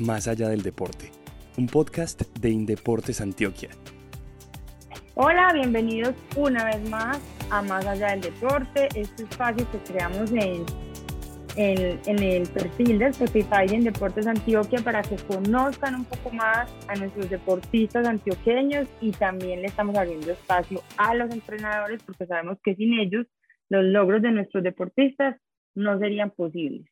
Más allá del deporte, un podcast de Indeportes Antioquia. Hola, bienvenidos una vez más a Más allá del deporte, este espacio que creamos en, en, el perfil de Spotify en Deportes Antioquia para que conozcan un poco más a nuestros deportistas antioqueños y también le estamos abriendo espacio a los entrenadores porque sabemos que sin ellos los logros de nuestros deportistas no serían posibles.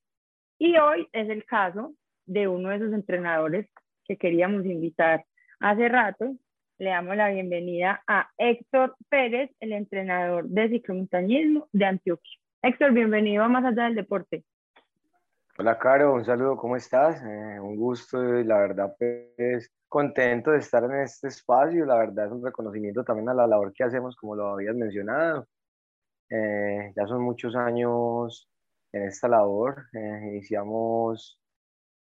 Y hoy es el caso de uno de esos entrenadores que queríamos invitar hace rato. Le damos la bienvenida a Héctor Pérez, el entrenador de ciclomontañismo de Antioquia. Héctor, bienvenido a Más Allá del Deporte. Hola, Caro, un saludo, ¿cómo estás? Eh, un gusto la verdad, pues contento de estar en este espacio. La verdad es un reconocimiento también a la labor que hacemos, como lo habías mencionado. Eh, ya son muchos años en esta labor. Eh, iniciamos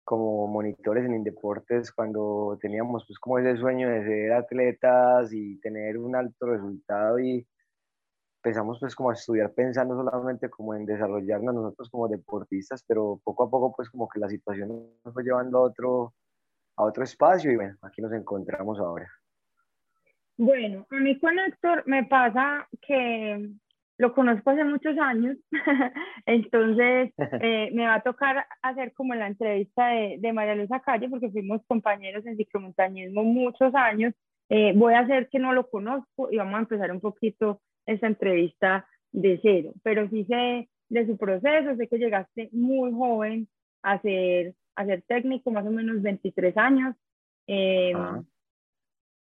como monitores en Indeportes cuando teníamos pues como ese sueño de ser atletas y tener un alto resultado y empezamos pues como a estudiar pensando solamente como en desarrollarnos nosotros como deportistas, pero poco a poco pues como que la situación nos fue llevando a otro, a otro espacio y bueno, aquí nos encontramos ahora. Bueno, a mí con Héctor me pasa que lo conozco hace muchos años, entonces eh, me va a tocar hacer como la entrevista de, de, María Luisa Calle, porque fuimos compañeros en ciclomontañismo muchos años. Eh, voy a hacer que no lo conozco y vamos a empezar un poquito esta entrevista de cero, pero sí sé de su proceso, sé que llegaste muy joven a ser, a ser técnico, más o menos 23 años. Em, ah.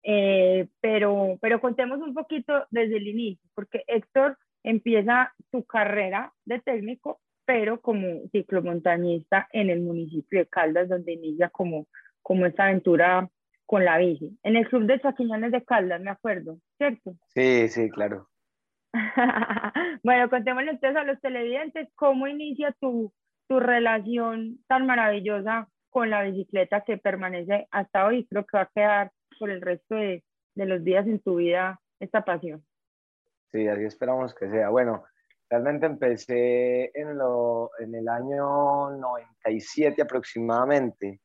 eh, pero, pero contemos un poquito desde el inicio, porque Héctor empieza su carrera de técnico, pero como ciclomontañista en el municipio de Caldas, donde inicia como, como esta aventura con la bici. En el club de Chaquiñones de Caldas, me acuerdo, ¿cierto? Sí, sí, claro. bueno, contémosle entonces a los televidentes cómo inicia tu, tu relación tan maravillosa con la bicicleta que permanece hasta hoy. Creo que va a quedar por el resto de, de los días en tu vida esta pasión. Sí, así esperamos que sea. Bueno, realmente empecé en, lo, en el año 97 aproximadamente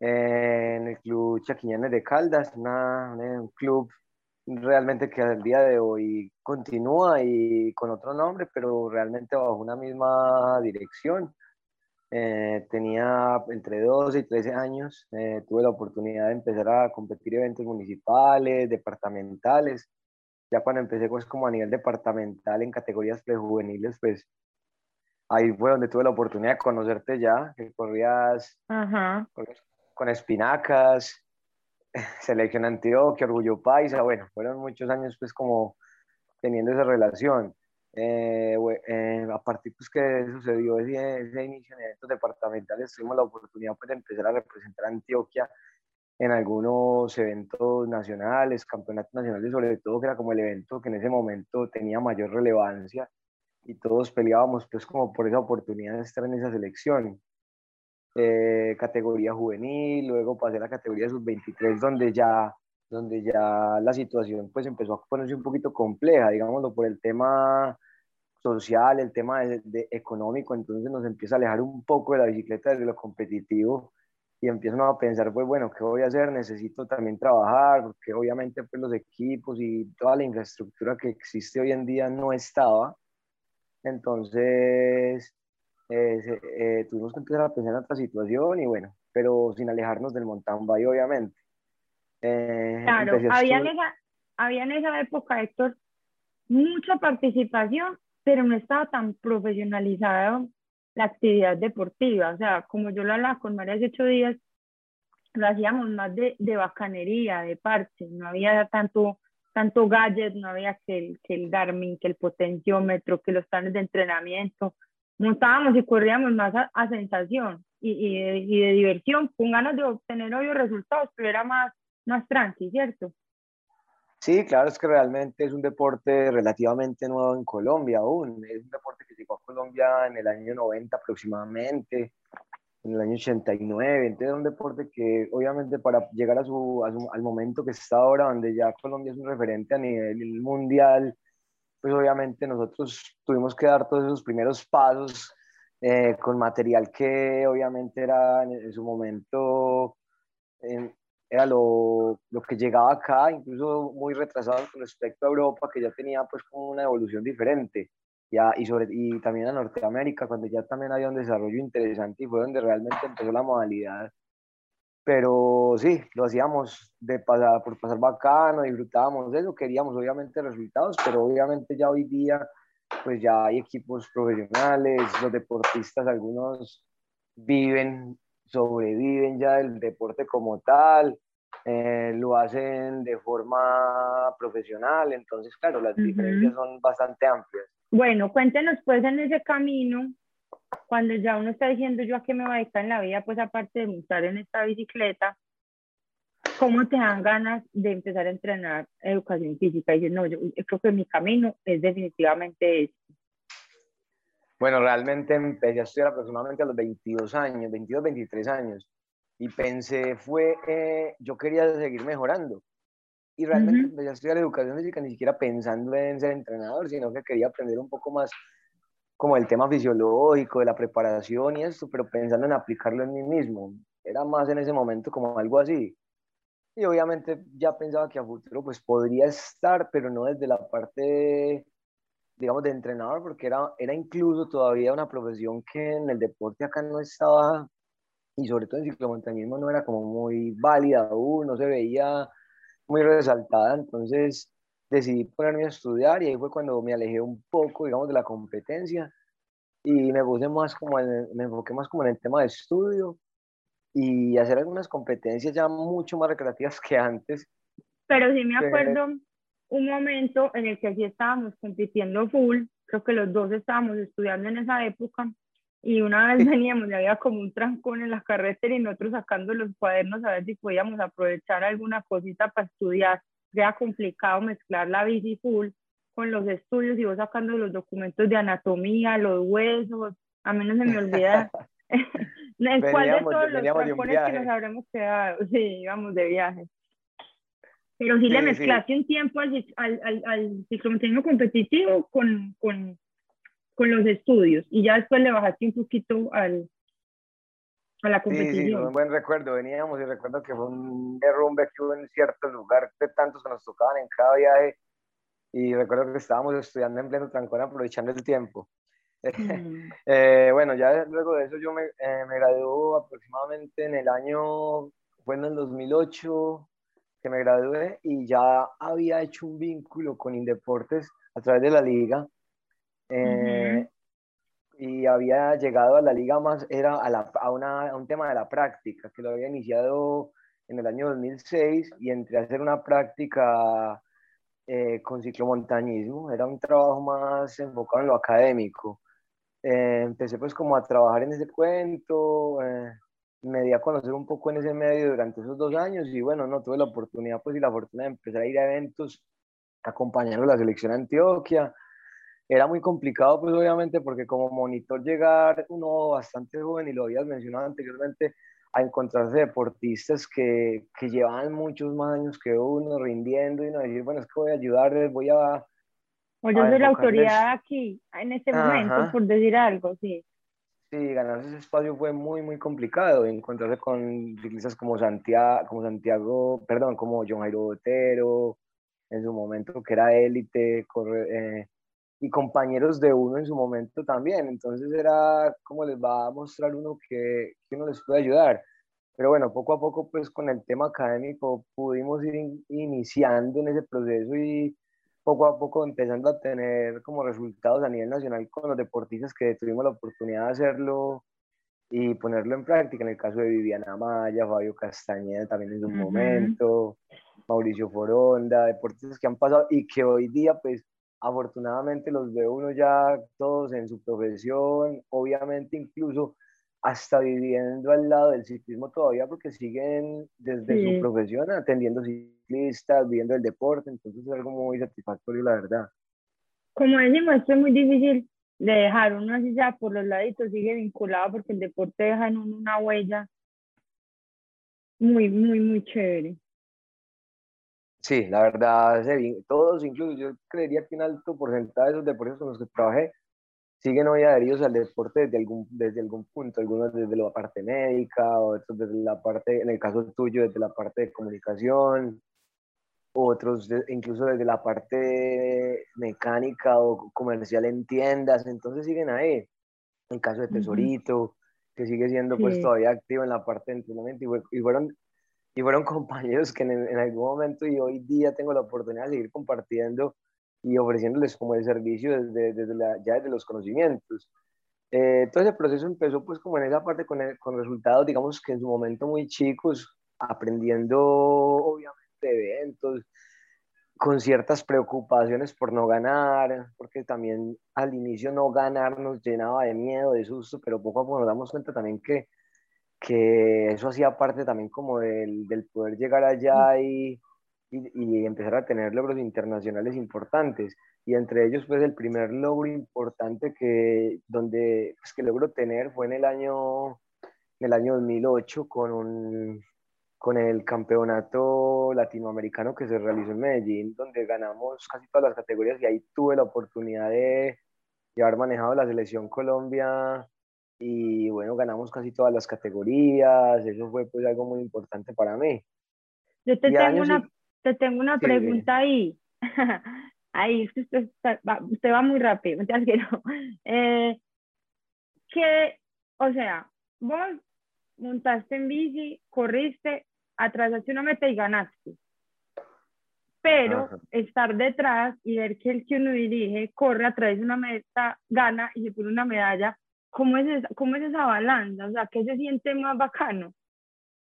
en el club Chaquiñanes de Caldas, una, un club realmente que al día de hoy continúa y con otro nombre, pero realmente bajo una misma dirección. Eh, tenía entre 12 y 13 años, eh, tuve la oportunidad de empezar a competir eventos municipales, departamentales, ya cuando empecé pues como a nivel departamental en categorías prejuveniles, pues ahí fue donde tuve la oportunidad de conocerte ya, que corrías Con, espinacas, selección Antioquia, Orgullo Paisa, bueno, fueron muchos años pues como teniendo esa relación. Eh, eh, a partir pues que sucedió ese, ese inicio en eventos departamentales, tuvimos la oportunidad pues de empezar a representar a Antioquia en algunos eventos nacionales, campeonatos nacionales, sobre todo que era como el evento que en ese momento tenía mayor relevancia y todos peleábamos pues como por esa oportunidad de estar en esa selección. Eh, categoría juvenil, luego pasé a la categoría sub-23 donde ya, donde ya la situación pues empezó a ponerse un poquito compleja, digámoslo, por el tema social, el tema de, económico, entonces nos empieza a alejar un poco de la bicicleta de lo competitivo y empiezan a pensar, pues bueno, ¿qué voy a hacer? Necesito también trabajar, porque obviamente pues los equipos y toda la infraestructura que existe hoy en día no estaba. Entonces, eh, eh, tuvimos que empezar a pensar en otra situación y bueno, pero sin alejarnos del mountain bike, obviamente. Eh, claro, había en, esa, había en esa época, Héctor, mucha participación, pero no estaba tan profesionalizado la actividad deportiva. O sea, como yo lo hablaba con María hace ocho días, lo hacíamos más de, de bacanería, de parche, no había tanto, tanto gadget, no había que el, que el Garmin, que el potenciómetro, que los planes de entrenamiento. Montábamos y corríamos más a, sensación y, y, de, y, de, diversión, con ganas de obtener obvios resultados, pero era más, más tranqui, ¿cierto? Sí, claro, es que realmente es un deporte relativamente nuevo en Colombia aún. Es un deporte llegó a Colombia en el año 90 aproximadamente, en el año 89. Entonces es un deporte que obviamente para llegar a su, al momento que está ahora, donde ya Colombia es un referente a nivel mundial, pues obviamente nosotros tuvimos que dar todos esos primeros pasos eh, con material que obviamente era en, su momento, era lo, lo, que llegaba acá, incluso muy retrasado con respecto a Europa, que ya tenía pues como una evolución diferente. Ya, y, sobre, y también a Norteamérica, cuando ya también había un desarrollo interesante y fue donde realmente empezó la modalidad. Pero sí, lo hacíamos de pasar, por pasar bacano, disfrutábamos de eso, queríamos obviamente resultados, pero obviamente ya hoy día pues ya hay equipos profesionales, los deportistas, algunos viven, sobreviven ya del deporte como tal, eh, lo hacen de forma profesional, entonces claro, las diferencias son bastante amplias. Bueno, cuéntenos pues en ese camino, cuando ya uno está diciendo yo a qué me voy a dedicar en la vida, pues aparte de montar en esta bicicleta, ¿Cómo te dan ganas de empezar a entrenar educación física? Y dices, no, yo creo que mi camino es definitivamente este. Bueno, realmente empecé a estudiar aproximadamente a los 22 años, 22, 23 años. Y pensé, fue, eh, yo quería seguir mejorando. Y realmente empecé a estudiar educación física ni siquiera pensando en ser entrenador, sino que quería aprender un poco más como el tema fisiológico, de la preparación y esto, pero pensando en aplicarlo en mí mismo. Era más en ese momento como algo así. Y obviamente ya pensaba que a futuro pues podría estar, pero no desde la parte, digamos, de entrenador, porque era, era incluso todavía una profesión que en el deporte acá no estaba, y sobre todo en ciclomontañismo no era como muy válida aún, no se veía muy resaltada, entonces decidí ponerme a estudiar y ahí fue cuando me alejé un poco, digamos, de la competencia y me puse más como en, me enfoqué más como en el tema de estudio y hacer algunas competencias ya mucho más recreativas que antes. Pero sí me acuerdo un momento en el que sí estábamos compitiendo full, creo que los dos estábamos estudiando en esa época y una vez veníamos y había como un trancón en la carretera y nosotros sacando los cuadernos a ver si podíamos aprovechar alguna cosita para estudiar. Era complicado mezclar la bici full con los estudios y vos sacando los documentos de anatomía, los huesos, a mí no se me olvida ¿En cuál de todos los trancones que nos habremos quedado? Sí, íbamos de viaje. Pero sí, le mezclaste un tiempo al, al, al, ciclomontañismo competitivo con, con, con, los estudios y ya después le bajaste un poquito al, a la competición. Sí, sí, un buen recuerdo. Veníamos y recuerdo que fue un derrumbe que hubo en cierto lugar de tantos que nos tocaban en cada viaje y recuerdo que estábamos estudiando en pleno trancón aprovechando el tiempo. Mm. eh, bueno, ya luego de eso yo me, eh, me gradué aproximadamente en el año, fue en el 2008 que me gradué y ya había hecho un vínculo con Indeportes a través de la liga. Eh, y había llegado a la liga más, era a, la, a, una, a, un tema de la práctica, que lo había iniciado en el año 2006 y entré a hacer una práctica eh, con ciclomontañismo, era un trabajo más enfocado en lo académico. Eh, empecé pues como a trabajar en ese cuento, eh, me di a conocer un poco en ese medio durante esos dos años y bueno, no tuve la oportunidad pues y la fortuna de empezar a ir a eventos acompañando a la selección de Antioquia. Era muy complicado pues obviamente porque como monitor llegar uno bastante joven y lo habías mencionado anteriormente, a encontrarse deportistas que, que llevaban muchos más años que uno rindiendo y no decir, bueno, es que voy a ayudarles, voy a o yo soy la autoridad aquí, en este momento, por decir algo, sí. Sí, ganarse ese espacio fue muy, muy complicado. Encontrarse con ciclistas como Santiago, como Santiago, perdón, como John Jairo Botero, en su momento que era élite, eh, y compañeros de uno en su momento también. Entonces era como les va a mostrar uno que, que uno les puede ayudar. Pero bueno, poco a poco, pues con el tema académico pudimos ir iniciando en ese proceso y poco a poco empezando a tener como resultados a nivel nacional con los deportistas que tuvimos la oportunidad de hacerlo y ponerlo en práctica. En el caso de Viviana Maya, Fabio Castañeda también en su momento, Mauricio Foronda, deportistas que han pasado y que hoy día pues afortunadamente los ve uno ya todos en su profesión, obviamente incluso hasta viviendo al lado del ciclismo todavía porque siguen desde su profesión atendiendo ciclistas, viviendo el deporte, entonces es algo muy satisfactorio, la verdad. Como decimos, esto es muy difícil de dejar, uno así ya por los laditos sigue vinculado porque el deporte deja en uno una huella muy, muy, muy chévere. Sí, la verdad, todos, incluso yo creería que un alto porcentaje de esos deportes con los que trabajé siguen hoy adheridos al deporte desde algún, desde algún punto, algunos desde la parte médica, otros desde la parte, en el caso tuyo, desde la parte de comunicación, otros incluso desde la parte mecánica o comercial en tiendas, entonces siguen ahí. En el caso de Tesorito, que sigue siendo pues todavía activo en la parte de entrenamiento y, fueron, y fueron compañeros que en, en, algún momento y hoy día tengo la oportunidad de seguir compartiendo y ofreciéndoles como el servicio desde, desde la, ya desde los conocimientos. Eh, todo ese proceso empezó pues como en esa parte con, con resultados, digamos que en su momento muy chicos, aprendiendo obviamente eventos, con ciertas preocupaciones por no ganar, porque también al inicio no ganar nos llenaba de miedo, de susto, pero poco a poco nos damos cuenta también que, que eso hacía parte también como del, del poder llegar allá y, y, empezar a tener logros internacionales importantes. Y entre ellos, pues el primer logro importante que, donde, pues, que logro tener fue en el año, en el año 2008 con, un, con el campeonato latinoamericano que se realizó en Medellín, donde ganamos casi todas las categorías y ahí tuve la oportunidad de, de haber manejado la selección Colombia y bueno, ganamos casi todas las categorías, eso fue pues algo muy importante para mí. Yo te tengo una, te tengo una pregunta ahí. ahí, usted, va, usted va muy rápido, que no. Eh, que, o sea, vos montaste en bici, corriste, atrasaste una meta y ganaste. Pero estar detrás y ver que el que uno dirige corre a través de una meta, gana y se pone una medalla, ¿cómo es, esa, ¿cómo es esa balanza? O sea, ¿qué se siente más bacano?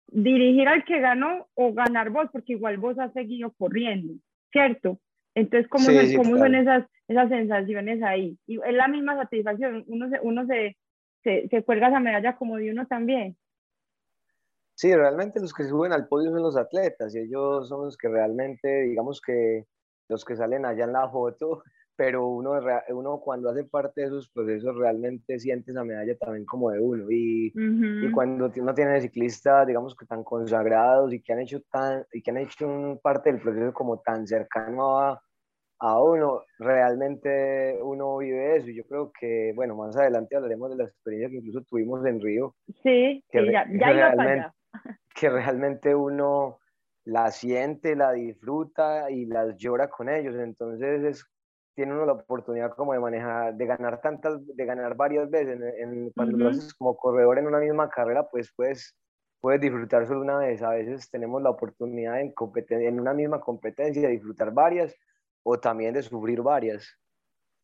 dirigir al que ganó o ganar vos, porque igual vos has seguido corriendo, ¿cierto? Entonces, ¿cómo, son, ¿cómo son esas, esas sensaciones ahí? Y es la misma satisfacción, uno se, uno se, se, se cuelga esa medalla como de uno también. Sí, realmente los que suben al podio son los atletas y ellos son los que realmente, digamos que los que salen allá en la foto, pero uno, uno cuando hace parte de esos procesos realmente siente esa medalla también como de uno. Y, y cuando uno tiene ciclistas, digamos que tan consagrados y que han hecho, tan, y que han hecho un parte del proceso como tan cercano a, a uno, realmente uno vive eso. Y yo creo que, bueno, más adelante hablaremos de la experiencia que incluso tuvimos en Río. Sí, que, ya, ya realmente, que realmente uno la siente, la disfruta y las llora con ellos. Entonces es tiene uno la oportunidad como de manejar, de ganar tantas, de ganar varias veces. En, cuando lo haces como corredor en una misma carrera, pues puedes, puedes disfrutar solo una vez. A veces tenemos la oportunidad en, en una misma competencia de disfrutar varias o también de sufrir varias.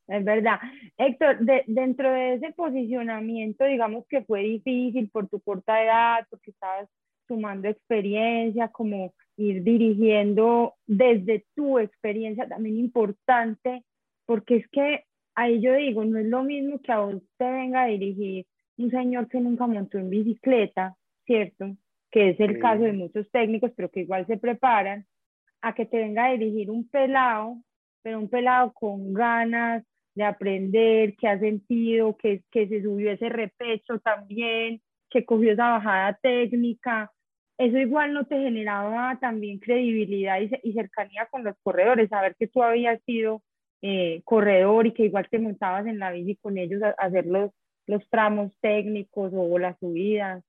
Es verdad. Héctor, de, dentro de ese posicionamiento, digamos que fue difícil por tu corta edad, porque estabas sumando experiencia, como ir dirigiendo desde tu experiencia también importante porque es que ahí yo digo, no es lo mismo que a usted venga a dirigir un señor que nunca montó en bicicleta, ¿cierto? Que es el caso de muchos técnicos, pero que igual se preparan, a que te venga a dirigir un pelado, pero un pelado con ganas de aprender, que ha sentido, que, que se subió ese repecho también, que cogió esa bajada técnica. Eso igual no te generaba también credibilidad y, y cercanía con los corredores, saber que tú habías sido eh, corredor y que igual te montabas en la bici con ellos a, hacer los, los tramos técnicos o las subidas.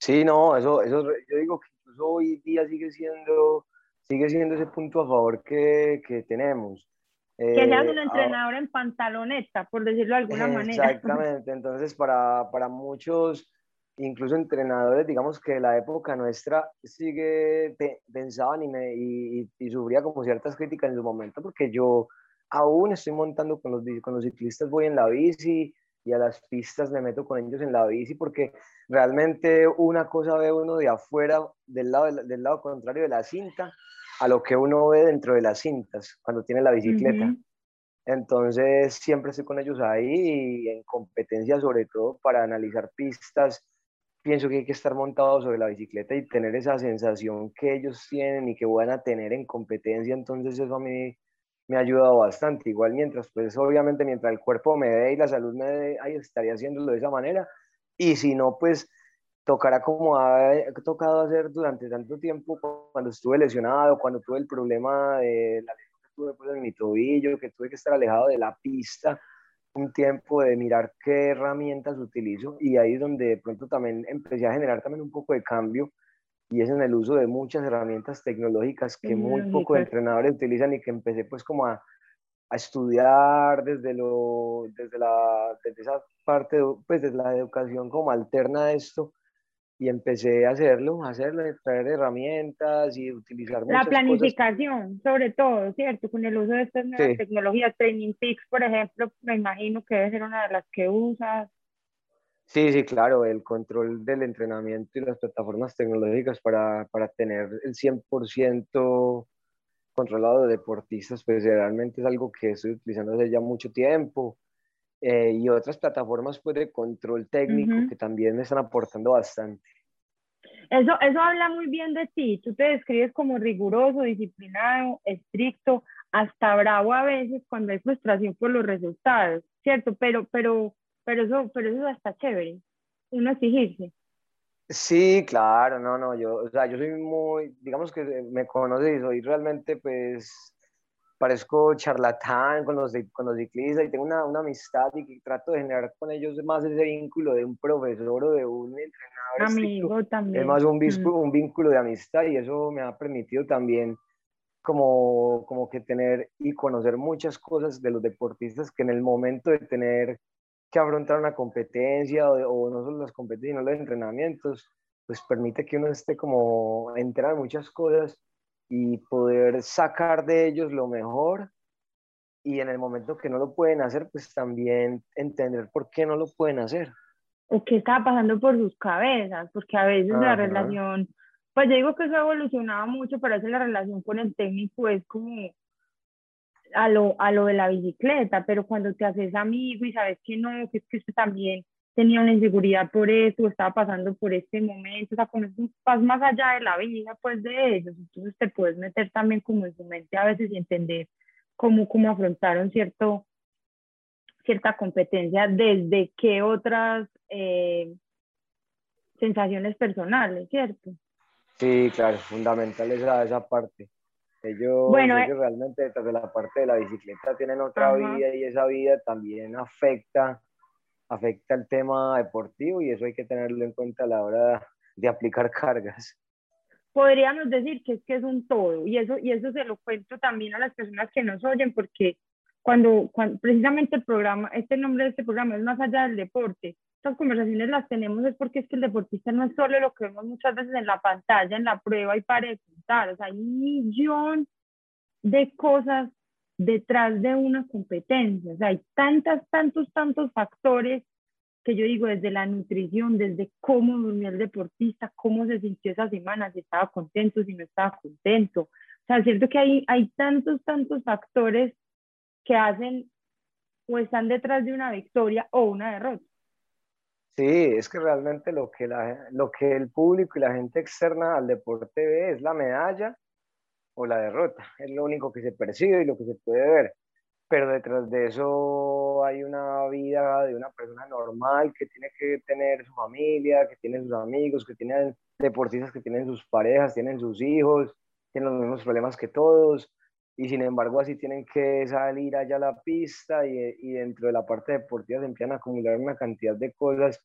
Sí, no, eso, eso yo digo que incluso hoy día sigue siendo, sigue siendo ese punto a favor que, que tenemos. Que seas un eh, entrenador en pantaloneta, por decirlo de alguna manera. Exactamente, entonces para, para muchos incluso entrenadores, digamos que la época nuestra sigue, pensaban y, me, y, y, sufría como ciertas críticas en su momento, porque yo aún estoy montando con los, con los ciclistas, voy en la bici y a las pistas me meto con ellos en la bici, porque realmente una cosa ve uno de afuera, del lado, del lado contrario de la cinta, a lo que uno ve dentro de las cintas cuando tiene la bicicleta. Entonces siempre estoy con ellos ahí y en competencia sobre todo para analizar pistas pienso que hay que estar montado sobre la bicicleta y tener esa sensación que ellos tienen y que van a tener en competencia, entonces eso a mí me ha ayudado bastante. Igual mientras, pues obviamente mientras el cuerpo me dé y la salud me dé, ahí estaría haciéndolo de esa manera. Y si no, pues tocará como ha tocado hacer durante tanto tiempo cuando estuve lesionado, cuando tuve el problema de la lesión que tuve pues, en mi tobillo, que tuve que estar alejado de la pista un tiempo de mirar qué herramientas utilizo y ahí es donde de pronto también empecé a generar también un poco de cambio y es en el uso de muchas herramientas tecnológicas que muy pocos entrenadores utilizan y que empecé pues como a, a estudiar desde, lo, desde, la, desde esa parte, pues desde la educación como alterna esto y empecé a hacerlo, a hacerlo, traer herramientas y utilizar La planificación, sobre todo, ¿cierto? Con el uso de estas nuevas tecnologías, Training Peaks, por ejemplo, me imagino que debe ser una de las que usas. Sí, sí, claro, el control del entrenamiento y las plataformas tecnológicas para, para tener el 100% controlado de deportistas, pues realmente es algo que estoy utilizando desde ya mucho tiempo. Eh, y otras plataformas pues, de control técnico que también me están aportando bastante. Eso, eso habla muy bien de ti. Tú te describes como riguroso, disciplinado, estricto, hasta bravo a veces cuando hay frustración por los resultados, ¿cierto? Pero, pero, pero, eso, pero eso está chévere, uno exigirse. Sí, claro, no, no, yo, o sea, yo soy muy, digamos que me conoces y soy realmente, pues, parezco charlatán con los, con los ciclistas y tengo una, una amistad y trato de generar con ellos más ese vínculo de un profesor o de un entrenador. Amigo también. Es más un, vínculo, un vínculo de amistad y eso me ha permitido también como, como que tener y conocer muchas cosas de los deportistas que en el momento de tener que afrontar una competencia o, no solo las competencias, sino los entrenamientos, pues permite que uno esté como entrar en muchas cosas y poder sacar de ellos lo mejor y en el momento que no lo pueden hacer, pues también entender por qué no lo pueden hacer. O qué está pasando por sus cabezas, porque a veces la relación, pues yo digo que eso ha evolucionado mucho, pero a veces la relación con el técnico es como a lo, a lo de la bicicleta, pero cuando te haces amigo y sabes que no, que es que usted también tenía una inseguridad por eso, estaba pasando por este momento, o sea, con eso vas más allá de la vida, pues, de ellos, entonces te puedes meter también como en su mente a veces y entender cómo, cómo afrontaron cierto, cierta competencia, desde qué otras eh, sensaciones personales, ¿cierto? Sí, claro, fundamental esa, esa parte. Ellos, bueno, ellos eh, realmente detrás de la parte de la bicicleta tienen otra vida y esa vida también afecta, afecta el tema deportivo y eso hay que tenerlo en cuenta a la hora de aplicar cargas. Podríamos decir que es que es un todo y eso, y eso se lo cuento también a las personas que nos oyen porque cuando, cuando precisamente el programa, este nombre de este programa es más allá del deporte, estas conversaciones las tenemos es porque es que el deportista no es solo lo que vemos muchas veces en la pantalla, en la prueba y para o sea, hay un millón de cosas detrás de una competencia, o sea, hay tantas, tantos, tantos factores que yo digo desde la nutrición, desde cómo durmió el deportista, cómo se sintió esa semana, si estaba contento, si no estaba contento. O sea, es cierto que hay, hay tantos, tantos factores que hacen o están detrás de una victoria o una derrota. Sí, es que realmente lo que, la, lo que el público y la gente externa al deporte ve es la medalla o la derrota. Es lo único que se percibe y lo que se puede ver. Pero detrás de eso hay una vida de una persona normal que tiene que tener su familia, que tiene sus amigos, que tienen deportistas que tienen sus parejas, tienen sus hijos, tienen los mismos problemas que todos. Y sin embargo, así tienen que salir allá a la pista y, y dentro de la parte deportiva se empiezan a acumular una cantidad de cosas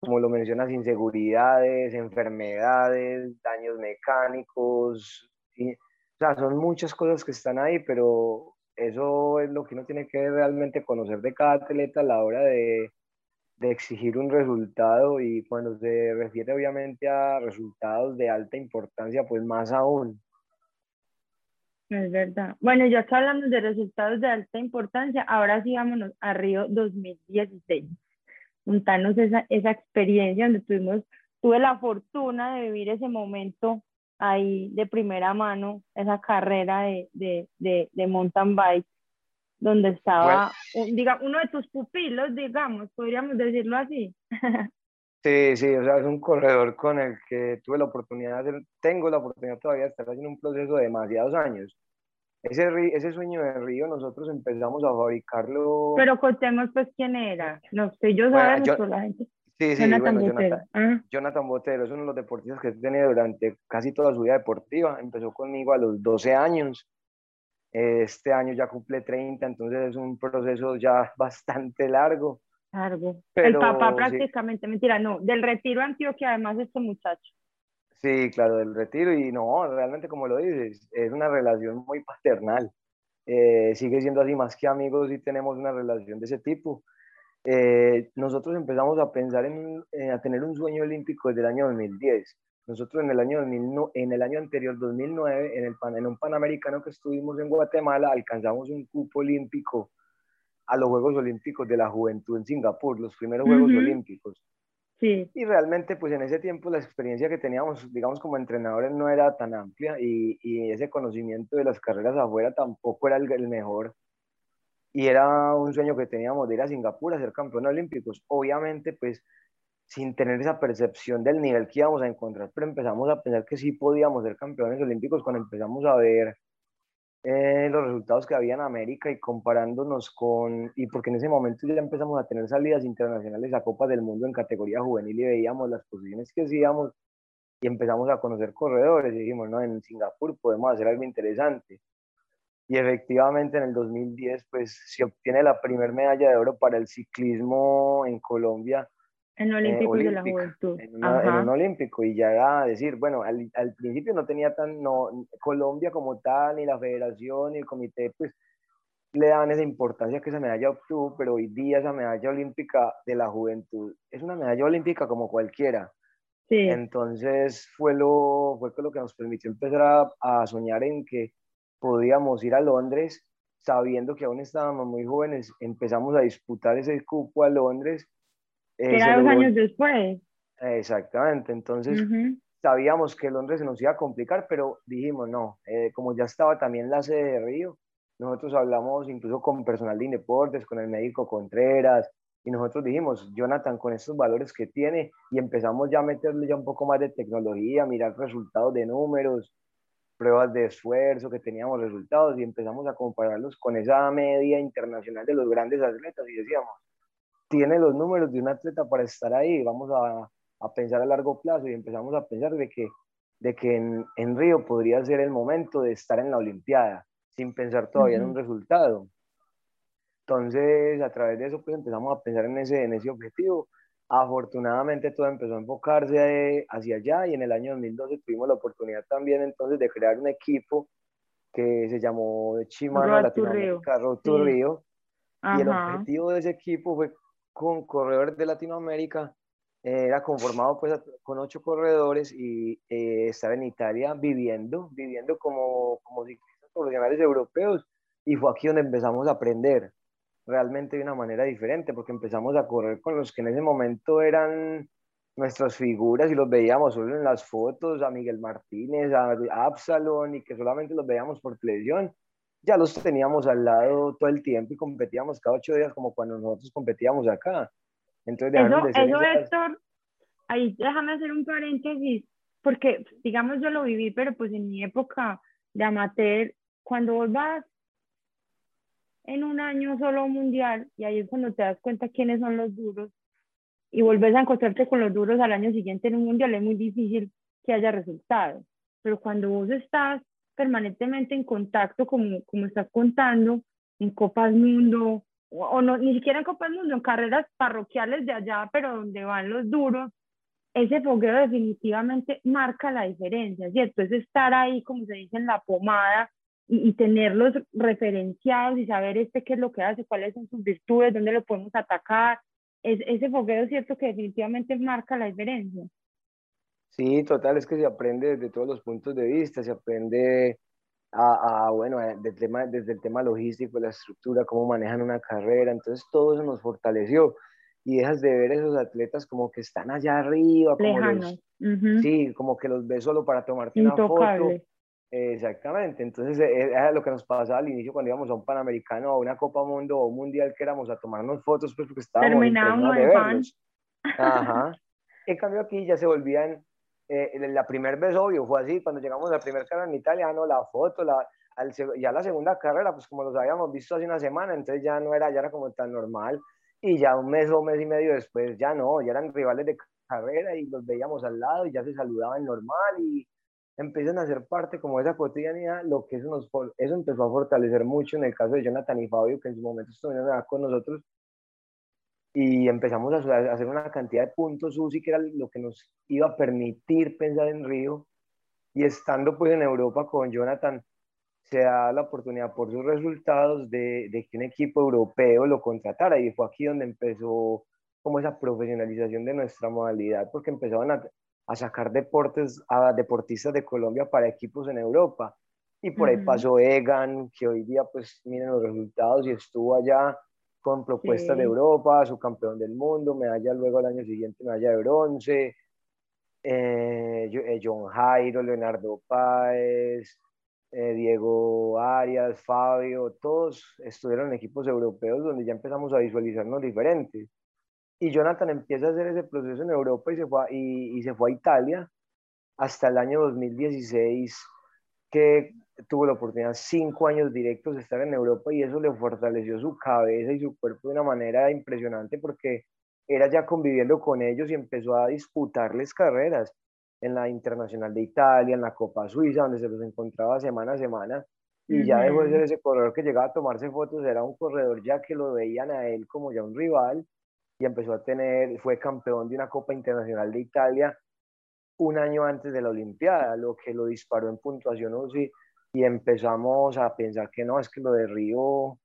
como lo mencionas, inseguridades, enfermedades, daños mecánicos, o sea, son muchas cosas que están ahí, pero eso es lo que uno tiene que realmente conocer de cada atleta a la hora de, de exigir un resultado y cuando se refiere obviamente a resultados de alta importancia, pues más aún. Es verdad. Bueno, ya que hablamos de resultados de alta importancia, ahora sí vámonos a Río 2016 contarnos esa, esa experiencia donde tuvimos, tuve la fortuna de vivir ese momento ahí de primera mano, esa carrera de, de, de, de mountain bike, donde estaba, diga, uno de tus pupilos, digamos, podríamos decirlo así. Sí, sí, o sea, es un corredor con el que tuve la oportunidad, de, tengo la oportunidad todavía de estar haciendo un proceso de demasiados años. Ese, ese sueño de río nosotros empezamos a fabricarlo. Pero contemos pues quién era. No sé, yo sabemos la gente. Sí, sí, Jonathan bueno, Botero. Jonathan, Jonathan, Botero es uno de los deportistas que he tenido durante casi toda su vida deportiva. Empezó conmigo a los 12 años. Este año ya cumple 30, entonces es un proceso ya bastante largo. Largo. el papá prácticamente, mentira, no, del retiro Antioquia además este muchacho. Sí, claro, del retiro y no, realmente como lo dices, es una relación muy paternal. Eh, sigue siendo así más que amigos y tenemos una relación de ese tipo. Eh, nosotros empezamos a pensar en, a tener un sueño olímpico desde el año 2010. Nosotros en el año, en el año anterior, 2009, en, el, en un Panamericano que estuvimos en Guatemala, alcanzamos un cupo olímpico a los Juegos Olímpicos de la Juventud en Singapur, los primeros Juegos Olímpicos. Sí. Y realmente, pues en ese tiempo la experiencia que teníamos, digamos, como entrenadores no era tan amplia y, y ese conocimiento de las carreras afuera tampoco era el, el, mejor. Y era un sueño que teníamos de ir a Singapur a ser campeón olímpicos. Obviamente, pues sin tener esa percepción del nivel que íbamos a encontrar, pero empezamos a pensar que sí podíamos ser campeones olímpicos cuando empezamos a ver eh, los resultados que había en América y comparándonos con, y porque en ese momento ya empezamos a tener salidas internacionales a Copas del Mundo en categoría juvenil y veíamos las posiciones que hacíamos y empezamos a conocer corredores y dijimos, no, en Singapur podemos hacer algo interesante. Y efectivamente en el 2010 pues se obtiene la primera medalla de oro para el ciclismo en Colombia en Olímpico de la Juventud. En, un Olímpico. Y ya era decir, bueno, al, al, principio no tenía tan, no, Colombia como tal, ni la federación, ni el comité, pues le daban esa importancia que esa medalla obtuvo, pero hoy día esa medalla olímpica de la juventud es una medalla olímpica como cualquiera. Sí. Entonces fue lo, fue lo que nos permitió empezar a, a soñar en que podíamos ir a Londres sabiendo que aún estábamos muy jóvenes, empezamos a disputar ese cupo a Londres eh, era dos años después. Exactamente, entonces sabíamos que Londres se nos iba a complicar, pero dijimos no, eh, como ya estaba también la sede de Río, nosotros hablamos incluso con personal de Indeportes, con el médico Contreras, y nosotros dijimos, Jonathan, con estos valores que tiene, y empezamos ya a meterle ya un poco más de tecnología, mirar resultados de números, pruebas de esfuerzo, que teníamos resultados, y empezamos a compararlos con esa media internacional de los grandes atletas, y decíamos, tiene los números de un atleta para estar ahí, vamos a, a pensar a largo plazo y empezamos a pensar de que, de que en, en, Río podría ser el momento de estar en la Olimpiada, sin pensar todavía en un resultado. Entonces, a través de eso, pues empezamos a pensar en ese, en ese objetivo. Afortunadamente todo empezó a enfocarse hacia allá y en el año 2012 tuvimos la oportunidad también entonces de crear un equipo que se llamó Chimano Latinoamérica Road to Río. Y el objetivo de ese equipo fue con corredores de Latinoamérica. Eh, era conformado pues con ocho corredores y eh, estaba en Italia viviendo, viviendo como, como ciclistas profesionales europeos y fue aquí donde empezamos a aprender realmente de una manera diferente porque empezamos a correr con los que en ese momento eran nuestras figuras y los veíamos solo en las fotos, a Miguel Martínez, a Absalón y que solamente los veíamos por televisión ya los teníamos al lado todo el tiempo y competíamos cada ocho días como cuando nosotros competíamos acá. Entonces, eso, eso Héctor, ahí déjame hacer un paréntesis, porque digamos yo lo viví, pero pues en mi época de amateur, cuando vos vas en un año solo mundial, y ahí es cuando te das cuenta quiénes son los duros, y volvés a encontrarte con los duros al año siguiente en un mundial, es muy difícil que haya resultados. Pero cuando vos estás permanentemente en contacto, como, como estás contando, en Copas Mundo, o, no, ni siquiera en Copas Mundo, en carreras parroquiales de allá, pero donde van los duros, ese fogueo definitivamente marca la diferencia, ¿cierto? Es estar ahí, como se dice, en la pomada y, y, tenerlos referenciados y saber este qué es lo que hace, cuáles son sus virtudes, dónde lo podemos atacar. Es, ese fogueo, ¿cierto? Que definitivamente marca la diferencia. Sí, total, es que se aprende desde todos los puntos de vista, se aprende a, a bueno, desde el, tema, desde el tema logístico, la estructura, cómo manejan una carrera, entonces todo eso nos fortaleció y dejas de ver esos atletas como que están allá arriba, como Lejanos. sí, como que los ves solo para tomarte una foto. Exactamente, entonces eh, era lo que nos pasaba al inicio cuando íbamos a un Panamericano o una Copa Mundo o un Mundial que éramos a tomarnos fotos pues porque estábamos Terminábamos de verlos. Ajá. En cambio aquí ya se volvían eh, la primera vez, obvio, fue así, cuando llegamos a la primera carrera en Italia, no, la foto, la, al, ya la segunda carrera, pues como los habíamos visto hace una semana, entonces ya no era, ya era como tan normal, y ya un mes o un mes y medio después, ya no, ya eran rivales de carrera y los veíamos al lado y ya se saludaban normal y, empiezan a ser parte como de esa cotidianidad, lo que eso, nos, eso empezó a fortalecer mucho en el caso de Jonathan y Fabio, que en su momento estuvieron con nosotros, y empezamos a, hacer una cantidad de puntos UCI, que era lo que nos iba a permitir pensar en Río, y estando pues en Europa con Jonathan, se da la oportunidad por sus resultados de, de que un equipo europeo lo contratara, y fue aquí donde empezó como esa profesionalización de nuestra modalidad, porque empezaban a, a sacar deportes a deportistas de Colombia para equipos en Europa. Y por ahí pasó Egan, que hoy día pues miren los resultados y estuvo allá con propuestas de Europa, su campeón del mundo, medalla luego al año siguiente, medalla de bronce. Eh, eh, John Jairo, Leonardo Páez, eh, Diego Arias, Fabio, todos estuvieron en equipos europeos donde ya empezamos a visualizarnos diferentes. Y Jonathan empieza a hacer ese proceso en Europa y se fue a, y, se fue a Italia hasta el año 2016, que tuvo la oportunidad cinco años directos de estar en Europa y eso le fortaleció su cabeza y su cuerpo de una manera impresionante porque era ya conviviendo con ellos y empezó a disputarles carreras en la Internacional de Italia, en la Copa Suiza, donde se los encontraba semana a semana. Y ya dejó de ser ese corredor que llegaba a tomarse fotos, era un corredor ya que lo veían a él como ya un rival y empezó a tener, fue campeón de una Copa Internacional de Italia un año antes de la Olimpiada, lo que lo disparó en puntuación y empezamos a pensar que no, es que lo de Río,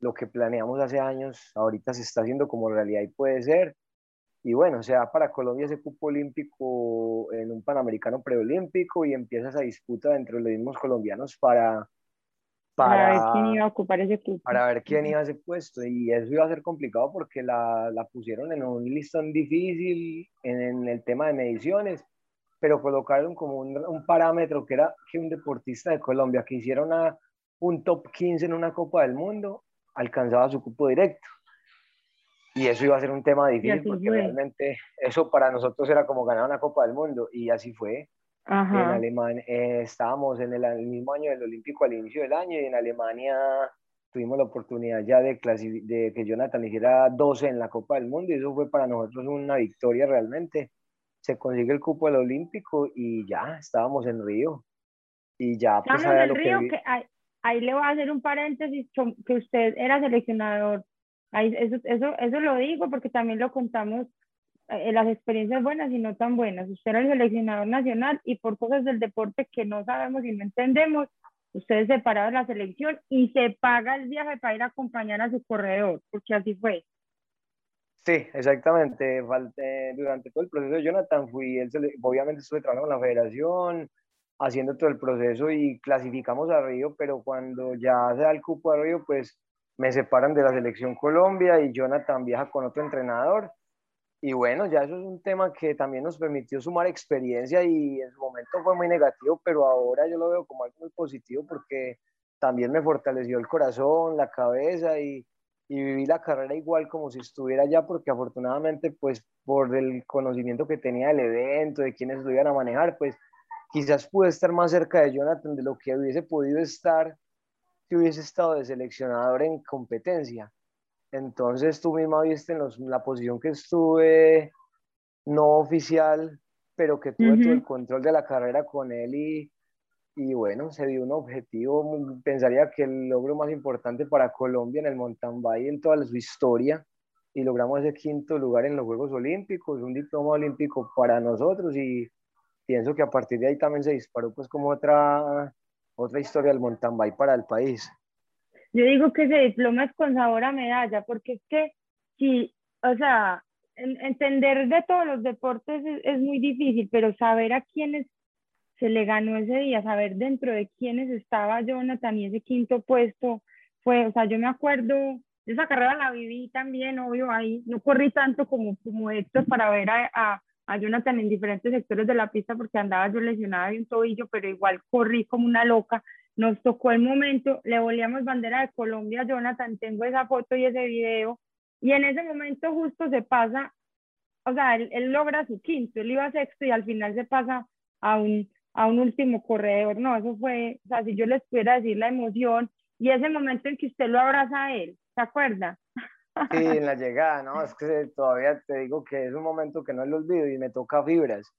lo que planeamos hace años, ahorita se está haciendo como realidad y puede ser. Y bueno, se da para Colombia ese cupo olímpico en un Panamericano preolímpico y empieza esa disputa entre los mismos colombianos para, para, ver quién iba a ocupar ese puesto. Para ver quién iba a ese puesto. Y eso iba a ser complicado porque la, la pusieron en un listón difícil en, en, el tema de mediciones, pero colocaron como un, un, parámetro que era que un deportista de Colombia que hiciera una, un top 15 en una Copa del Mundo alcanzaba su cupo directo. Y eso iba a ser un tema difícil porque realmente eso para nosotros era como ganar una Copa del Mundo y así fue. En Alemania eh, estábamos en el, mismo año del Olímpico al inicio del año y en Alemania tuvimos la oportunidad ya de, de que Jonathan hiciera 12 en la Copa del Mundo y eso fue para nosotros una victoria realmente. Se consigue el cupo del Olímpico y ya estábamos en Río. Y ya pues en Río, que... ahí, le voy a hacer un paréntesis, que usted era seleccionador. Ahí, eso, eso, eso lo digo porque también lo contamos las experiencias buenas y no tan buenas. Usted era el seleccionador nacional y por cosas del deporte que no sabemos y no entendemos, usted es separado de la selección y se paga el viaje para ir a acompañar a su corredor, porque así fue. Sí, exactamente. Durante todo el proceso Jonathan fui, obviamente estuve trabajando con la federación, haciendo todo el proceso y clasificamos a Río, pero cuando ya se da el cupo a Río, pues me separan de la selección Colombia y Jonathan viaja con otro entrenador y bueno, ya eso es un tema que también nos permitió sumar experiencia y en su momento fue muy negativo, pero ahora yo lo veo como algo muy positivo porque también me fortaleció el corazón, la cabeza y, y viví la carrera igual como si estuviera allá porque afortunadamente pues por el conocimiento que tenía del evento, de quienes lo iban a manejar, pues quizás pude estar más cerca de Jonathan de lo que hubiese podido estar si hubiese estado de seleccionador en competencia entonces tú misma viste en la posición que estuve no oficial, pero que tuve todo el control de la carrera con él y, y bueno, se dio un objetivo, pensaría que el logro más importante para Colombia en el mountain bike en toda su historia y logramos ese quinto lugar en los Juegos Olímpicos, un diploma olímpico para nosotros y pienso que a partir de ahí también se disparó pues como otra, otra historia del mountain bike para el país. Yo digo que ese diploma es con sabor a medalla, porque es que si, o sea, entender de todos los deportes es, muy difícil, pero saber a quiénes se le ganó ese día, saber dentro de quiénes estaba Jonathan y ese quinto puesto fue, o sea, yo me acuerdo, esa carrera la viví también, obvio, ahí no corrí tanto como, como Héctor para ver a, a, a Jonathan en diferentes sectores de la pista porque andaba yo lesionada de un tobillo, pero igual corrí como una loca nos tocó el momento, le volvíamos bandera de Colombia Jonathan, tengo esa foto y ese video, y en ese momento justo se pasa, o sea, él, logra su quinto, él iba sexto y al final se pasa a un, a un último corredor, no, eso fue, o sea, si yo les pudiera decir la emoción y ese momento en que usted lo abraza a él, ¿se acuerda? Sí, en la llegada, ¿no? Es que todavía te digo que es un momento que no lo olvido y me toca fibras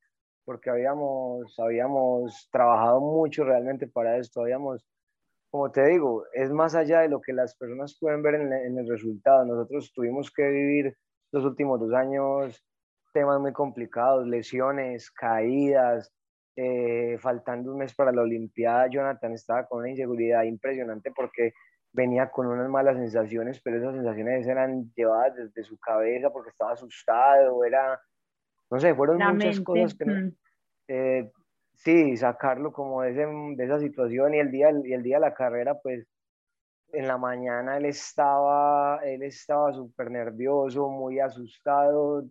porque habíamos, habíamos trabajado mucho realmente para esto, habíamos, como te digo, es más allá de lo que las personas pueden ver en, en el resultado. Nosotros tuvimos que vivir los últimos dos años temas muy complicados, lesiones, caídas, eh, faltando un mes para la Olimpiada, Jonathan estaba con una inseguridad impresionante porque venía con unas malas sensaciones, pero esas sensaciones eran llevadas desde su cabeza porque estaba asustado, era, no sé, fueron muchas cosas que... Mm. Eh, sí, sacarlo como de, de, esa situación y el, día, y el día de la carrera, pues en la mañana él estaba, él estaba súper nervioso, muy asustado,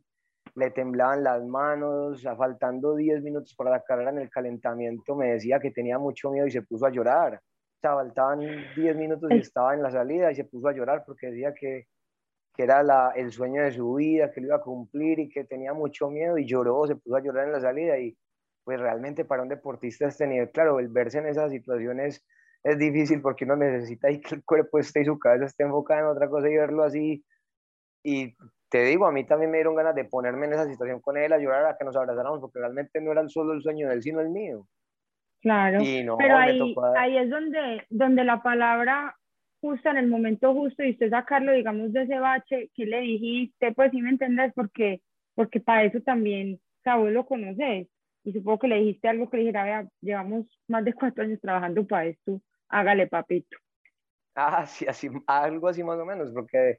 le temblaban las manos, faltando 10 minutos para la carrera en el calentamiento, me decía que tenía mucho miedo y se puso a llorar. O sea, faltaban 10 minutos y estaba en la salida y se puso a llorar porque decía que, que era la, el sueño de su vida, que lo iba a cumplir y que tenía mucho miedo y lloró, se puso a llorar en la salida y pues realmente para un deportista este nivel, claro, el verse en esas situaciones es difícil porque uno necesita y que el cuerpo esté y su cabeza esté enfocada en otra cosa y verlo así y te digo, a mí también me dieron ganas de ponerme en esa situación con él, a llorar, a que nos abrazáramos, porque realmente no era solo el sueño de él, sino el mío. Claro, pero ahí, ahí es donde, donde la palabra justa en el momento justo y usted sacarlo, digamos, de ese bache, ¿qué le dijiste? Pues sí me entendés, porque, porque para eso también, o vos lo conoces, y supongo que le dijiste algo que le dijera, vea, llevamos más de cuatro años trabajando para esto, hágale papito. Ah, sí, así, algo así más o menos, porque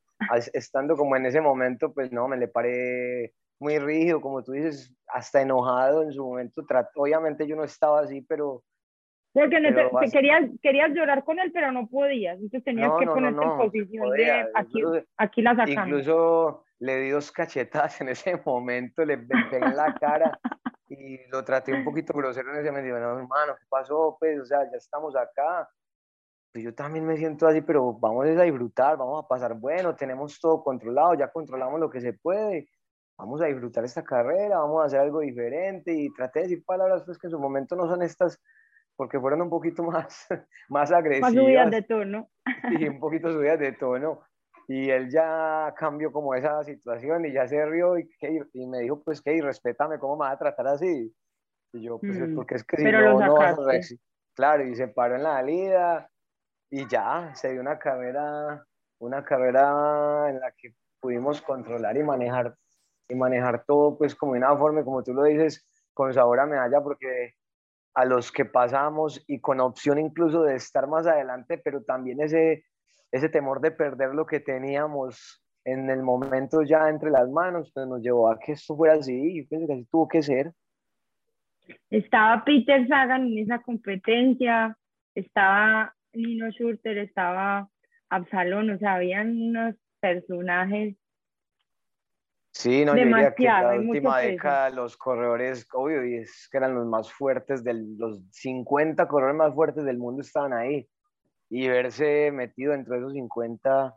estando como en ese momento, pues no, me le paré muy rígido, como tú dices, hasta enojado en su momento. Obviamente yo no estaba así, pero... Porque no te, querías, querías llorar con él, pero no podías, entonces tenías que ponerte en posición de aquí, aquí la sacamos. Incluso le di dos cachetadas en ese momento, le pegué en la cara y lo traté un poquito grosero en ese momento. No, hermano, ¿qué pasó? Pues, o sea, ya estamos acá pues yo también me siento así, pero vamos a disfrutar, vamos a pasar bueno, tenemos todo controlado, ya controlamos lo que se puede, vamos a disfrutar esta carrera, vamos a hacer algo diferente y traté de decir palabras pues que en su momento no son estas, porque fueron un poquito más, más agresivas. Más subidas de tono. Y un poquito subidas de tono. Y él ya cambió como esa situación y ya se rió y, y me dijo, pues que, respétame, ¿cómo me vas a tratar así? Y yo, pues mm, porque es que si no, no vas a Claro, y se paró en la salida, y ya se dio una carrera, una carrera en la que pudimos controlar y manejar, y manejar todo pues como de una forma, como tú lo dices, con sabor a medalla, porque a los que pasamos y con opción incluso de estar más adelante, pero también ese, ese temor de perder lo que teníamos en el momento ya entre las manos, pues nos llevó a que esto fuera así, y pienso que así tuvo que ser. Estaba Peter Sagan en esa competencia, estaba Nino Schurter, estaba Absalón, o sea, habían unos personajes Sí, no, Demasiado, yo diría que la última década los corredores, obvio, y es que eran los más fuertes, del, los 50 corredores más fuertes del mundo estaban ahí. Y verse metido dentro de esos 50,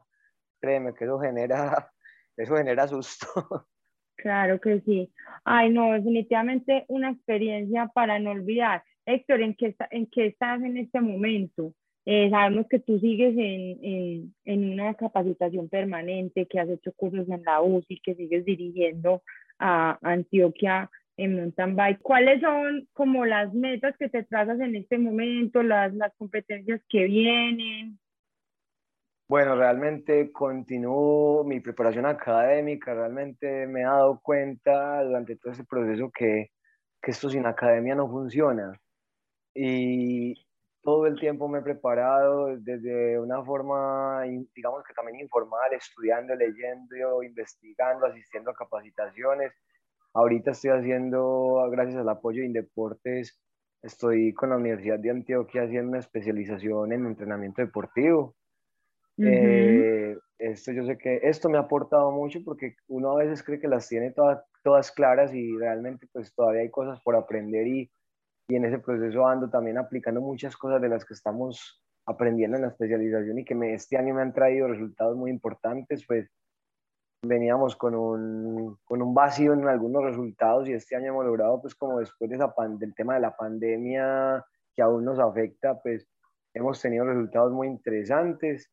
créeme que eso genera, eso genera susto. Claro que sí. Ay, no, definitivamente una experiencia para no olvidar. Héctor, ¿en qué, en qué estás en este momento? Eh, sabemos que tú sigues en, en, en, una capacitación permanente, que has hecho cursos en la UCI, que sigues dirigiendo a Antioquia en mountain bike. ¿Cuáles son como las metas que te trazas en este momento, las, las competencias que vienen? Bueno, realmente continúo mi preparación académica, realmente me he dado cuenta durante todo este proceso que, que esto sin academia no funciona. Y, todo el tiempo me he preparado desde una forma, digamos que también informal, estudiando, leyendo, investigando, asistiendo a capacitaciones. Ahorita estoy haciendo, gracias al apoyo de Indeportes, estoy con la Universidad de Antioquia haciendo una especialización en entrenamiento deportivo. Eh, esto yo sé que esto me ha aportado mucho porque uno a veces cree que las tiene todas, todas claras y realmente pues todavía hay cosas por aprender y y en ese proceso ando también aplicando muchas cosas de las que estamos aprendiendo en la especialización y que me, este año me han traído resultados muy importantes, pues veníamos con un, con un vacío en algunos resultados y este año hemos logrado, pues como después de esa del tema de la pandemia que aún nos afecta, pues hemos tenido resultados muy interesantes.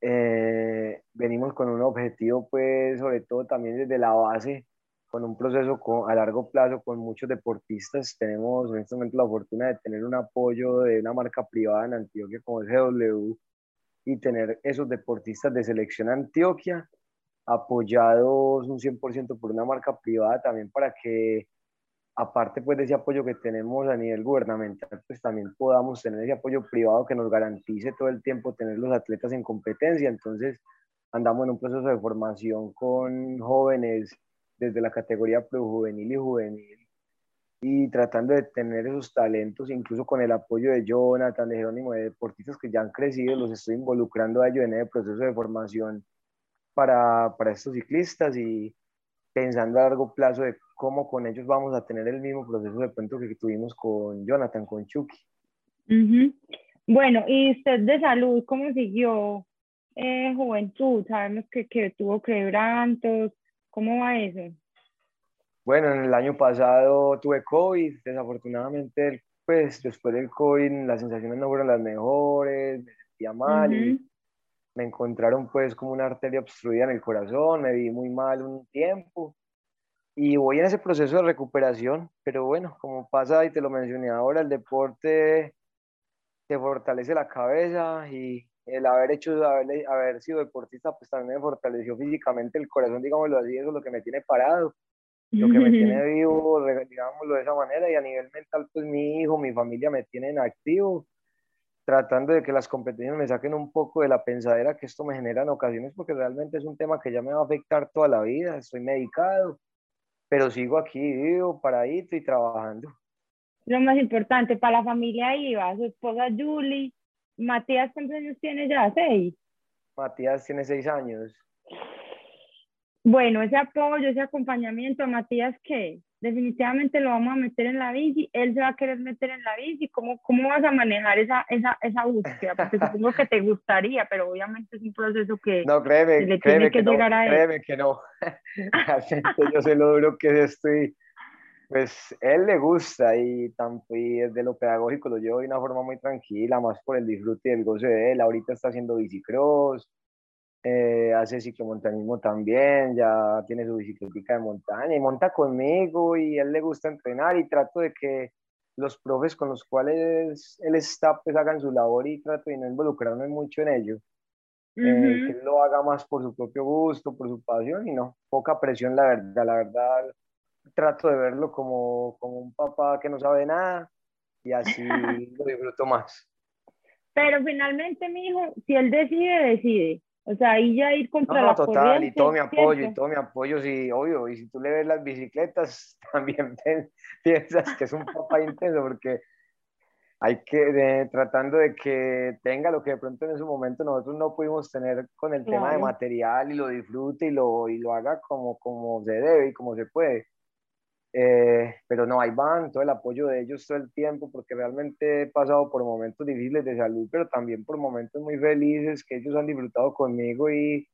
Eh, venimos con un objetivo, pues sobre todo también desde la base, con un proceso a largo plazo con muchos deportistas. Tenemos en este momento la fortuna de tener un apoyo de una marca privada en Antioquia como es GW y tener esos deportistas de selección Antioquia apoyados un 100% por una marca privada también para que aparte pues de ese apoyo que tenemos a nivel gubernamental, pues también podamos tener ese apoyo privado que nos garantice todo el tiempo tener los atletas en competencia. Entonces andamos en un proceso de formación con jóvenes desde la categoría juvenil y juvenil y tratando de tener esos talentos, incluso con el apoyo de Jonathan, de Jerónimo, de deportistas que ya han crecido, los estoy involucrando a ellos en el proceso de formación para, para estos ciclistas y pensando a largo plazo de cómo con ellos vamos a tener el mismo proceso de pronto que tuvimos con Jonathan, con Chucky. Bueno, y usted de salud, ¿cómo siguió eh, juventud? Sabemos que, que tuvo quebrantos, ¿cómo va eso? Bueno, en el año pasado tuve COVID, desafortunadamente, pues después del COVID las sensaciones no fueron las mejores, me sentía mal y me encontraron pues como una arteria obstruida en el corazón, me vi muy mal un tiempo y voy en ese proceso de recuperación, pero bueno, como pasa y te lo mencioné ahora, el deporte te fortalece la cabeza y el haber hecho, haber, haber sido deportista, pues también me fortaleció físicamente el corazón, digámoslo así, eso es lo que me tiene parado, lo que me tiene vivo, digámoslo de esa manera, y a nivel mental, pues mi hijo, mi familia me tienen activo, tratando de que las competencias me saquen un poco de la pensadera que esto me genera en ocasiones, porque realmente es un tema que ya me va a afectar toda la vida, estoy medicado, pero sigo aquí vivo, paradito y trabajando. Lo más importante, para la familia iba, su esposa Julie, Matías, ¿cuántos años tiene ya? ¿Seis? Matías tiene seis años. Bueno, ese apoyo, ese acompañamiento, Matías, ¿qué? definitivamente lo vamos a meter en la bici, él se va a querer meter en la bici, ¿cómo, cómo vas a manejar esa, esa, esa búsqueda? Porque supongo que te gustaría, pero obviamente es un proceso que no, créeme, le créeme tiene que, llegar a él. Créeme que no, yo sé lo duro que estoy, pues él le gusta y, tanto, y desde lo pedagógico lo llevo de una forma muy tranquila, más por el disfrute y el goce de él, ahorita está haciendo bicicross, eh, hace ciclomontañismo también, ya tiene su bicicleta de montaña y monta conmigo y a él le gusta entrenar y trato de que los profes con los cuales él está pues hagan su labor y trato de no involucrarme mucho en ello. Eh, que él lo haga más por su propio gusto, por su pasión y no, poca presión la verdad, la verdad trato de verlo como, como un papá que no sabe nada y así lo disfruto más. Pero finalmente, mi hijo, si él decide, decide. O sea, ahí ya ir contra no, la total, y todo mi apoyo, y todo mi apoyo, sí, obvio, y si tú le ves las bicicletas, también piensas que es un papá intenso, porque hay que, tratando de que tenga lo que de pronto en ese momento nosotros no pudimos tener con el tema de material y lo disfrute y lo, y lo haga como, como se debe y como se puede. Eh, pero no, ahí van, todo el apoyo de ellos todo el tiempo, porque realmente he pasado por momentos difíciles de salud, pero también por momentos muy felices que ellos han disfrutado conmigo y,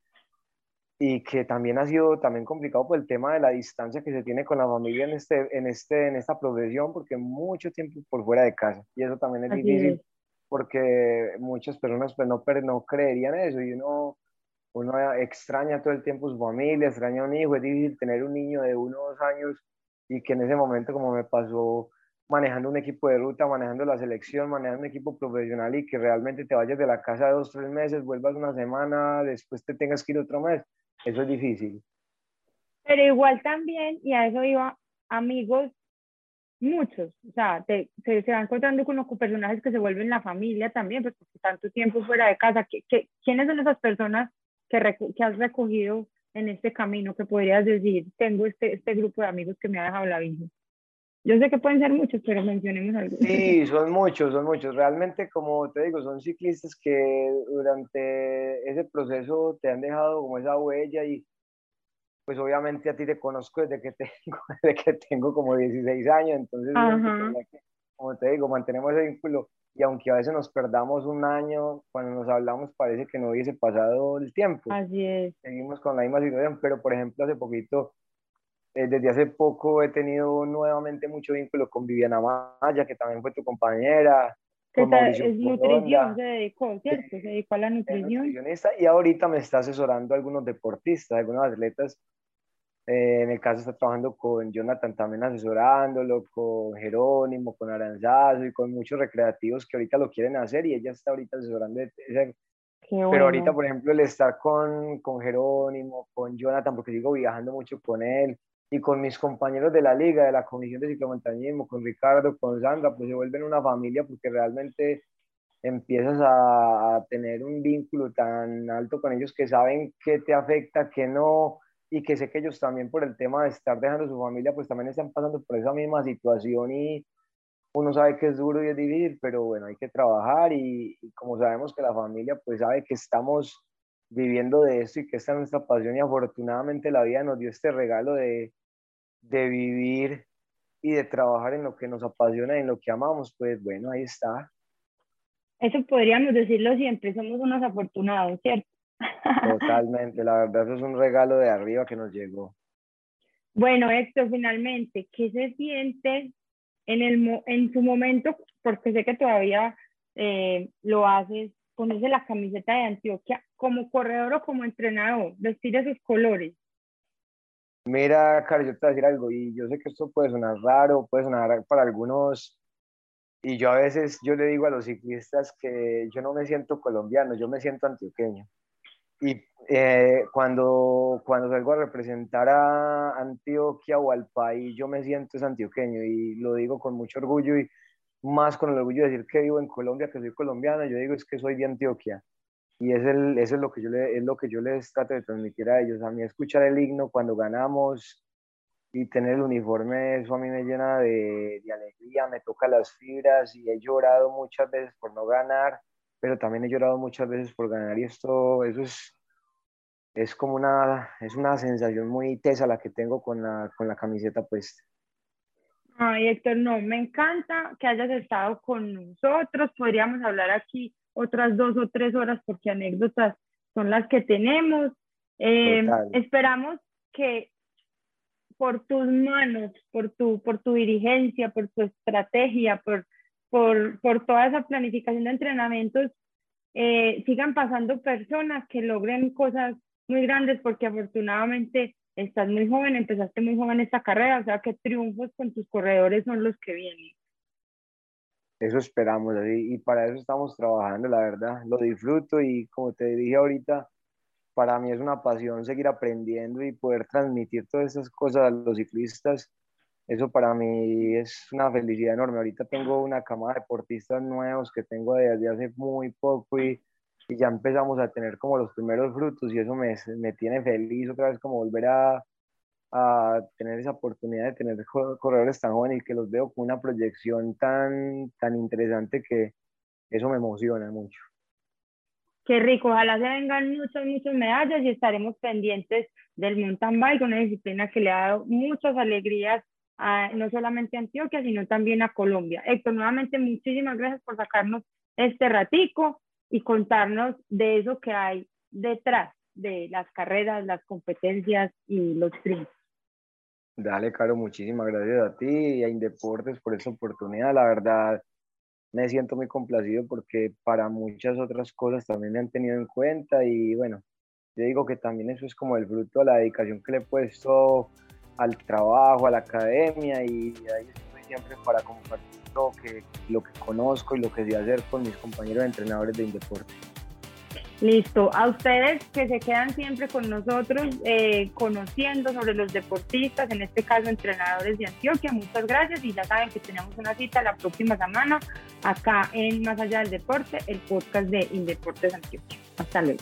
y que también ha sido también complicado por el tema de la distancia que se tiene con la familia en, este, en, este, en esta profesión, porque mucho tiempo por fuera de casa, y eso también es difícil, porque muchas personas pues no, no creerían eso, y uno uno extraña todo el tiempo su familia, extraña a un hijo, es difícil tener un niño de unos años y que en ese momento, como me pasó manejando un equipo de ruta, manejando la selección, manejando un equipo profesional y que realmente te vayas de la casa dos, tres meses, vuelvas una semana, después te tengas que ir otro mes, eso es difícil. Pero igual también, y a eso iba, amigos, muchos, o sea, te, se, se van encontrando con los personajes que se vuelven la familia también, porque tanto tiempo fuera de casa, ¿qué, quiénes son esas personas que, que has recogido en este camino que podrías decir, tengo este, este grupo de amigos que me ha dejado la vida? Yo sé que pueden ser muchos, pero mencionemos algunos. Sí, son muchos, son muchos. Realmente, como te digo, son ciclistas que durante ese proceso te han dejado como esa huella y pues obviamente a ti te conozco desde que tengo, desde que tengo como 16 años, entonces, como te digo, mantenemos ese vínculo y aunque a veces nos perdamos un año, cuando nos hablamos parece que no hubiese pasado el tiempo. Así es. Seguimos con la misma situación, pero por ejemplo hace poquito, eh, desde hace poco he tenido nuevamente mucho vínculo con Viviana Maya, que también fue tu compañera. Que es nutrición, se dedicó, ¿cierto? Se dedicó a la nutrición. Y ahorita me está asesorando algunos deportistas, algunos atletas Eh, en el caso está trabajando con Jonathan también asesorándolo, con Jerónimo, con Aranzazo y con muchos recreativos que ahorita lo quieren hacer y ella está ahorita asesorando. Pero ahorita, por ejemplo, el estar con, con Jerónimo, con Jonathan, porque sigo viajando mucho con él, y con mis compañeros de la liga, de la comisión de ciclomontañismo, con Ricardo, con Sandra, pues se vuelven una familia porque realmente empiezas a, a tener un vínculo tan alto con ellos que saben qué te afecta, qué no, y que sé que ellos también por el tema de estar dejando su familia, pues también están pasando por esa misma situación y uno sabe que es duro y es difícil, pero bueno, hay que trabajar y, como sabemos que la familia pues sabe que estamos viviendo de esto y que esta es nuestra pasión y afortunadamente la vida nos dio este regalo de, de vivir y de trabajar en lo que nos apasiona y en lo que amamos, pues bueno, ahí está. Eso podríamos decirlo siempre, somos unos afortunados, ¿cierto? Totalmente, la verdad eso es un regalo de arriba que nos llegó. Bueno, Héctor, finalmente, ¿qué se siente en, el, en su momento? Porque sé que todavía eh, lo haces, ponerse la camiseta de Antioquia como corredor o como entrenador, vestir esos colores. Mira, Carlos, yo te voy a decir algo, y yo sé que esto puede sonar raro, puede sonar para algunos, y yo a veces, yo le digo a los ciclistas que yo no me siento colombiano, yo me siento antioqueño. Y eh, cuando, cuando salgo a representar a Antioquia o al país, yo me siento es antioqueño y lo digo con mucho orgullo y más con el orgullo de decir que vivo en Colombia, que soy colombiano, yo digo es que soy de Antioquia. Y es el, eso es lo, que yo le, es lo que yo les trato de transmitir a ellos. A mí escuchar el himno cuando ganamos y tener el uniforme, eso a mí me llena de, de alegría, me toca las fibras y he llorado muchas veces por no ganar pero también he llorado muchas veces por ganar y esto, eso es, es como una, es una sensación muy tesa la que tengo con la, con la camiseta puesta. Ay, Héctor, no, me encanta que hayas estado con nosotros. Podríamos hablar aquí otras dos o tres horas porque anécdotas son las que tenemos. Eh, esperamos que por tus manos, por tu, por tu dirigencia, por tu estrategia, por por, por toda esa planificación de entrenamientos, eh, sigan pasando personas que logren cosas muy grandes, porque afortunadamente estás muy joven, empezaste muy joven esta carrera, o sea que triunfos con tus corredores son los que vienen. Eso esperamos y para eso estamos trabajando, la verdad. Lo disfruto y como te dije ahorita, para mí es una pasión seguir aprendiendo y poder transmitir todas esas cosas a los ciclistas eso para mí es una felicidad enorme. Ahorita tengo una cama de deportistas nuevos que tengo desde hace muy poco y, y, ya empezamos a tener como los primeros frutos y eso me, me tiene feliz otra vez como volver a, a, tener esa oportunidad de tener corredores tan jóvenes y que los veo con una proyección tan, tan interesante que eso me emociona mucho. Qué rico, ojalá se vengan muchas, muchas medallas y estaremos pendientes del mountain bike, una disciplina que le ha dado muchas alegrías no solamente a Antioquia, sino también a Colombia. Héctor, nuevamente muchísimas gracias por sacarnos este ratico y contarnos de eso que hay detrás de las carreras, las competencias y los triunfos. Dale, Caro, muchísimas gracias a ti y a Indeportes por esta oportunidad. La verdad, me siento muy complacido porque para muchas otras cosas también me han tenido en cuenta y bueno, yo digo que también eso es como el fruto de la dedicación que le he puesto al trabajo, a la academia y ahí estoy siempre para compartir lo que, lo que conozco y lo que sé hacer con mis compañeros entrenadores de Indeporte. Listo, a ustedes que se quedan siempre con nosotros eh, conociendo sobre los deportistas, en este caso entrenadores de Antioquia, muchas gracias y ya saben que tenemos una cita la próxima semana acá en Más Allá del Deporte, el podcast de Indeportes Antioquia. Hasta luego.